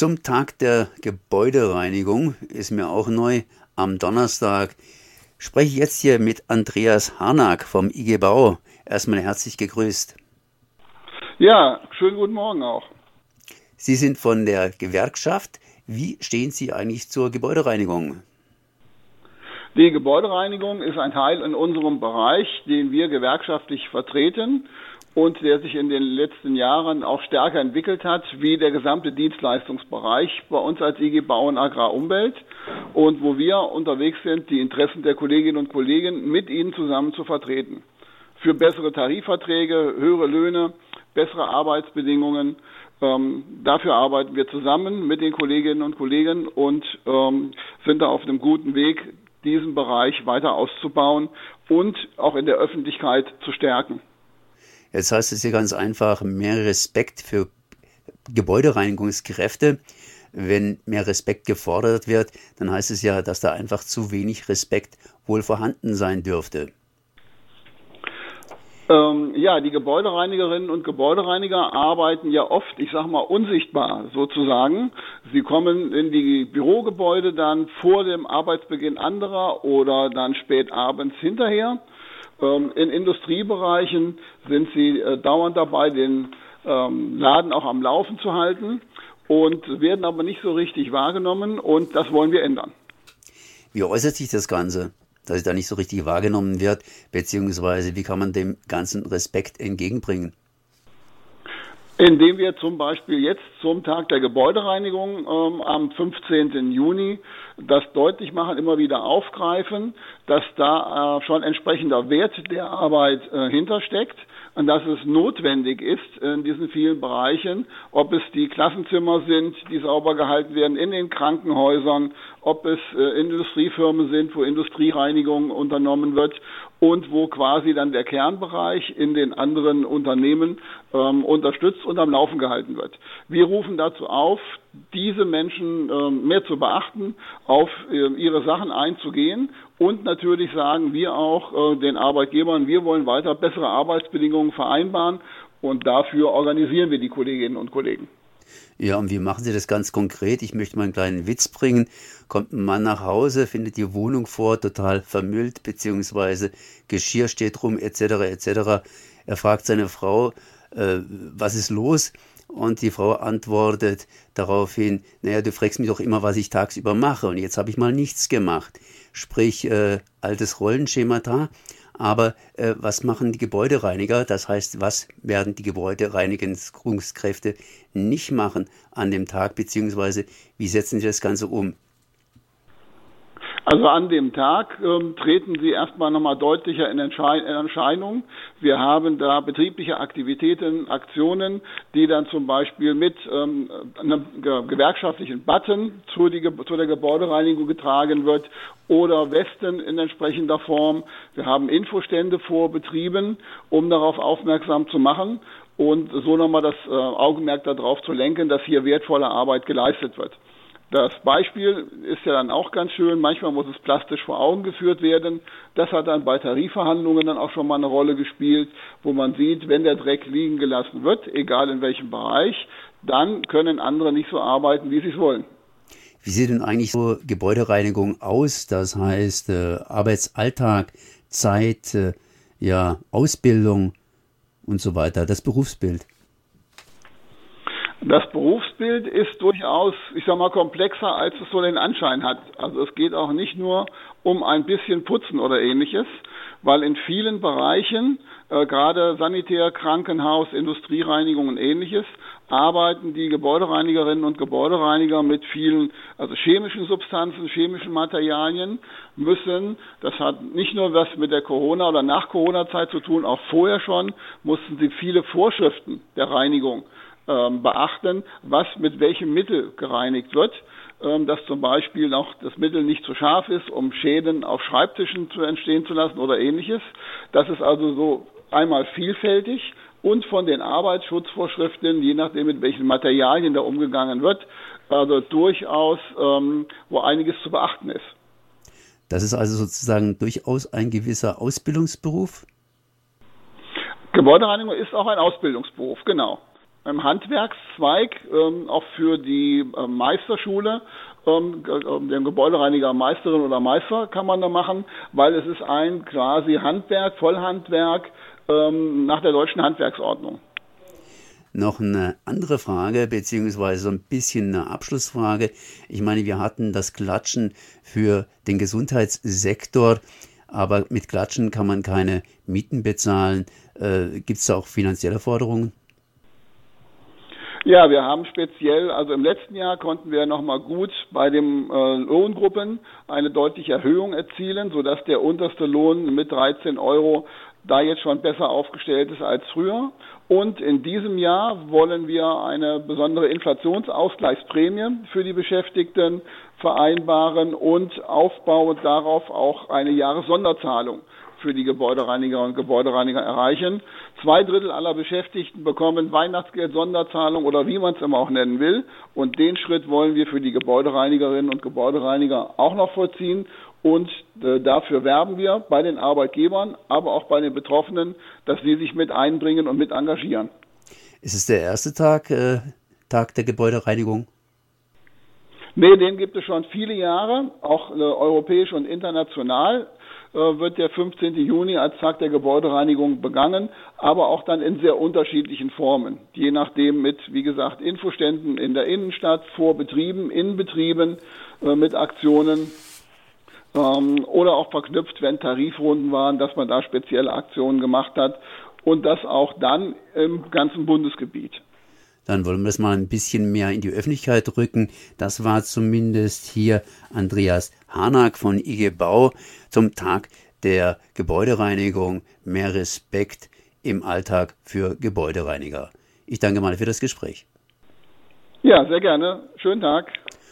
Zum Tag der Gebäudereinigung ist mir auch neu am Donnerstag. Spreche ich jetzt hier mit Andreas Harnack vom IG Bau. Erstmal herzlich gegrüßt. Ja, schönen guten Morgen auch. Sie sind von der Gewerkschaft. Wie stehen Sie eigentlich zur Gebäudereinigung? Die Gebäudereinigung ist ein Teil in unserem Bereich, den wir gewerkschaftlich vertreten und der sich in den letzten Jahren auch stärker entwickelt hat, wie der gesamte Dienstleistungsbereich bei uns als IG Bau und Agrar Umwelt und wo wir unterwegs sind, die Interessen der Kolleginnen und Kollegen mit ihnen zusammen zu vertreten. Für bessere Tarifverträge, höhere Löhne, bessere Arbeitsbedingungen. Ähm, dafür arbeiten wir zusammen mit den Kolleginnen und Kollegen und ähm, sind da auf einem guten Weg, diesen Bereich weiter auszubauen und auch in der Öffentlichkeit zu stärken. Jetzt heißt es hier ganz einfach, mehr Respekt für Gebäudereinigungskräfte. Wenn mehr Respekt gefordert wird, dann heißt es ja, dass da einfach zu wenig Respekt wohl vorhanden sein dürfte. Ähm, ja, die Gebäudereinigerinnen und Gebäudereiniger arbeiten ja oft, ich sag mal, unsichtbar sozusagen. Sie kommen in die Bürogebäude dann vor dem Arbeitsbeginn anderer oder dann spät abends hinterher. Ähm, in Industriebereichen sind sie äh, dauernd dabei, den ähm, Laden auch am Laufen zu halten und werden aber nicht so richtig wahrgenommen und das wollen wir ändern. Wie äußert sich das Ganze? Dass es da nicht so richtig wahrgenommen wird, beziehungsweise wie kann man dem ganzen Respekt entgegenbringen? Indem wir zum Beispiel jetzt zum Tag der Gebäudereinigung ähm, am 15. Juni das deutlich machen, immer wieder aufgreifen, dass da äh, schon entsprechender Wert der Arbeit äh, hintersteckt und dass es notwendig ist in diesen vielen Bereichen, ob es die Klassenzimmer sind, die sauber gehalten werden in den Krankenhäusern, ob es äh, Industriefirmen sind, wo Industriereinigung unternommen wird und wo quasi dann der Kernbereich in den anderen Unternehmen ähm, unterstützt und am Laufen gehalten wird. Wir rufen dazu auf, diese Menschen ähm, mehr zu beachten, auf äh, ihre Sachen einzugehen und natürlich sagen wir auch äh, den Arbeitgebern, wir wollen weiter bessere Arbeitsbedingungen vereinbaren und dafür organisieren wir die Kolleginnen und Kollegen. Ja, und wie machen Sie das ganz konkret? Ich möchte mal einen kleinen Witz bringen. Kommt ein Mann nach Hause, findet die Wohnung vor, total vermüllt, beziehungsweise Geschirr steht rum, etc., etc. Er fragt seine Frau, äh, was ist los? Und die Frau antwortet daraufhin, naja, du fragst mich doch immer, was ich tagsüber mache. Und jetzt habe ich mal nichts gemacht. Sprich, äh, altes Rollenschemata. Aber äh, was machen die Gebäudereiniger? Das heißt, was werden die Gebäudereinigungskräfte nicht machen an dem Tag, beziehungsweise wie setzen sie das Ganze um? Also an dem Tag ähm, treten sie erstmal nochmal deutlicher in, Erschein in Erscheinung. Wir haben da betriebliche Aktivitäten, Aktionen, die dann zum Beispiel mit ähm, einem gewerkschaftlichen Button zu, die, zu der Gebäudereinigung getragen wird oder Westen in entsprechender Form. Wir haben Infostände vor Betrieben, um darauf aufmerksam zu machen und so nochmal das äh, Augenmerk darauf zu lenken, dass hier wertvolle Arbeit geleistet wird. Das Beispiel ist ja dann auch ganz schön. Manchmal muss es plastisch vor Augen geführt werden. Das hat dann bei Tarifverhandlungen dann auch schon mal eine Rolle gespielt, wo man sieht, wenn der Dreck liegen gelassen wird, egal in welchem Bereich, dann können andere nicht so arbeiten, wie sie es wollen. Wie sieht denn eigentlich so Gebäudereinigung aus? Das heißt äh, Arbeitsalltag, Zeit, äh, ja Ausbildung und so weiter. Das Berufsbild. Das Berufsbild ist durchaus, ich sag mal, komplexer, als es so den Anschein hat. Also es geht auch nicht nur um ein bisschen Putzen oder ähnliches, weil in vielen Bereichen, äh, gerade Sanitär, Krankenhaus, Industriereinigung und ähnliches, arbeiten die Gebäudereinigerinnen und Gebäudereiniger mit vielen, also chemischen Substanzen, chemischen Materialien, müssen, das hat nicht nur was mit der Corona- oder Nach-Corona-Zeit zu tun, auch vorher schon, mussten sie viele Vorschriften der Reinigung beachten, was mit welchem Mittel gereinigt wird, ähm, dass zum Beispiel auch das Mittel nicht zu scharf ist, um Schäden auf Schreibtischen zu entstehen zu lassen oder ähnliches. Das ist also so einmal vielfältig und von den Arbeitsschutzvorschriften, je nachdem mit welchen Materialien da umgegangen wird, also durchaus, ähm, wo einiges zu beachten ist. Das ist also sozusagen durchaus ein gewisser Ausbildungsberuf? Gebäudereinigung ist auch ein Ausbildungsberuf, genau. Im Handwerkszweig, ähm, auch für die äh, Meisterschule, ähm, ähm, den Gebäudereiniger Meisterin oder Meister kann man da machen, weil es ist ein quasi Handwerk, Vollhandwerk ähm, nach der deutschen Handwerksordnung. Noch eine andere Frage, beziehungsweise so ein bisschen eine Abschlussfrage. Ich meine, wir hatten das Klatschen für den Gesundheitssektor, aber mit Klatschen kann man keine Mieten bezahlen. Äh, Gibt es da auch finanzielle Forderungen? Ja, wir haben speziell, also im letzten Jahr konnten wir nochmal gut bei den äh, Lohngruppen eine deutliche Erhöhung erzielen, sodass der unterste Lohn mit 13 Euro da jetzt schon besser aufgestellt ist als früher. Und in diesem Jahr wollen wir eine besondere Inflationsausgleichsprämie für die Beschäftigten vereinbaren und aufbauend darauf auch eine Jahressonderzahlung für die Gebäudereiniger und Gebäudereiniger erreichen. Zwei Drittel aller Beschäftigten bekommen Weihnachtsgeld, Sonderzahlung oder wie man es immer auch nennen will. Und den Schritt wollen wir für die Gebäudereinigerinnen und Gebäudereiniger auch noch vollziehen. Und äh, dafür werben wir bei den Arbeitgebern, aber auch bei den Betroffenen, dass sie sich mit einbringen und mit engagieren. Ist es der erste Tag, äh, Tag der Gebäudereinigung? Nee, den gibt es schon viele Jahre, auch äh, europäisch und international. Äh, wird der 15. Juni als Tag der Gebäudereinigung begangen, aber auch dann in sehr unterschiedlichen Formen. Je nachdem mit, wie gesagt, Infoständen in der Innenstadt, vor Betrieben, in Betrieben, äh, mit Aktionen ähm, oder auch verknüpft, wenn Tarifrunden waren, dass man da spezielle Aktionen gemacht hat und das auch dann im ganzen Bundesgebiet dann wollen wir das mal ein bisschen mehr in die Öffentlichkeit rücken. Das war zumindest hier Andreas Hanak von IG Bau zum Tag der Gebäudereinigung. Mehr Respekt im Alltag für Gebäudereiniger. Ich danke mal für das Gespräch. Ja, sehr gerne. Schönen Tag.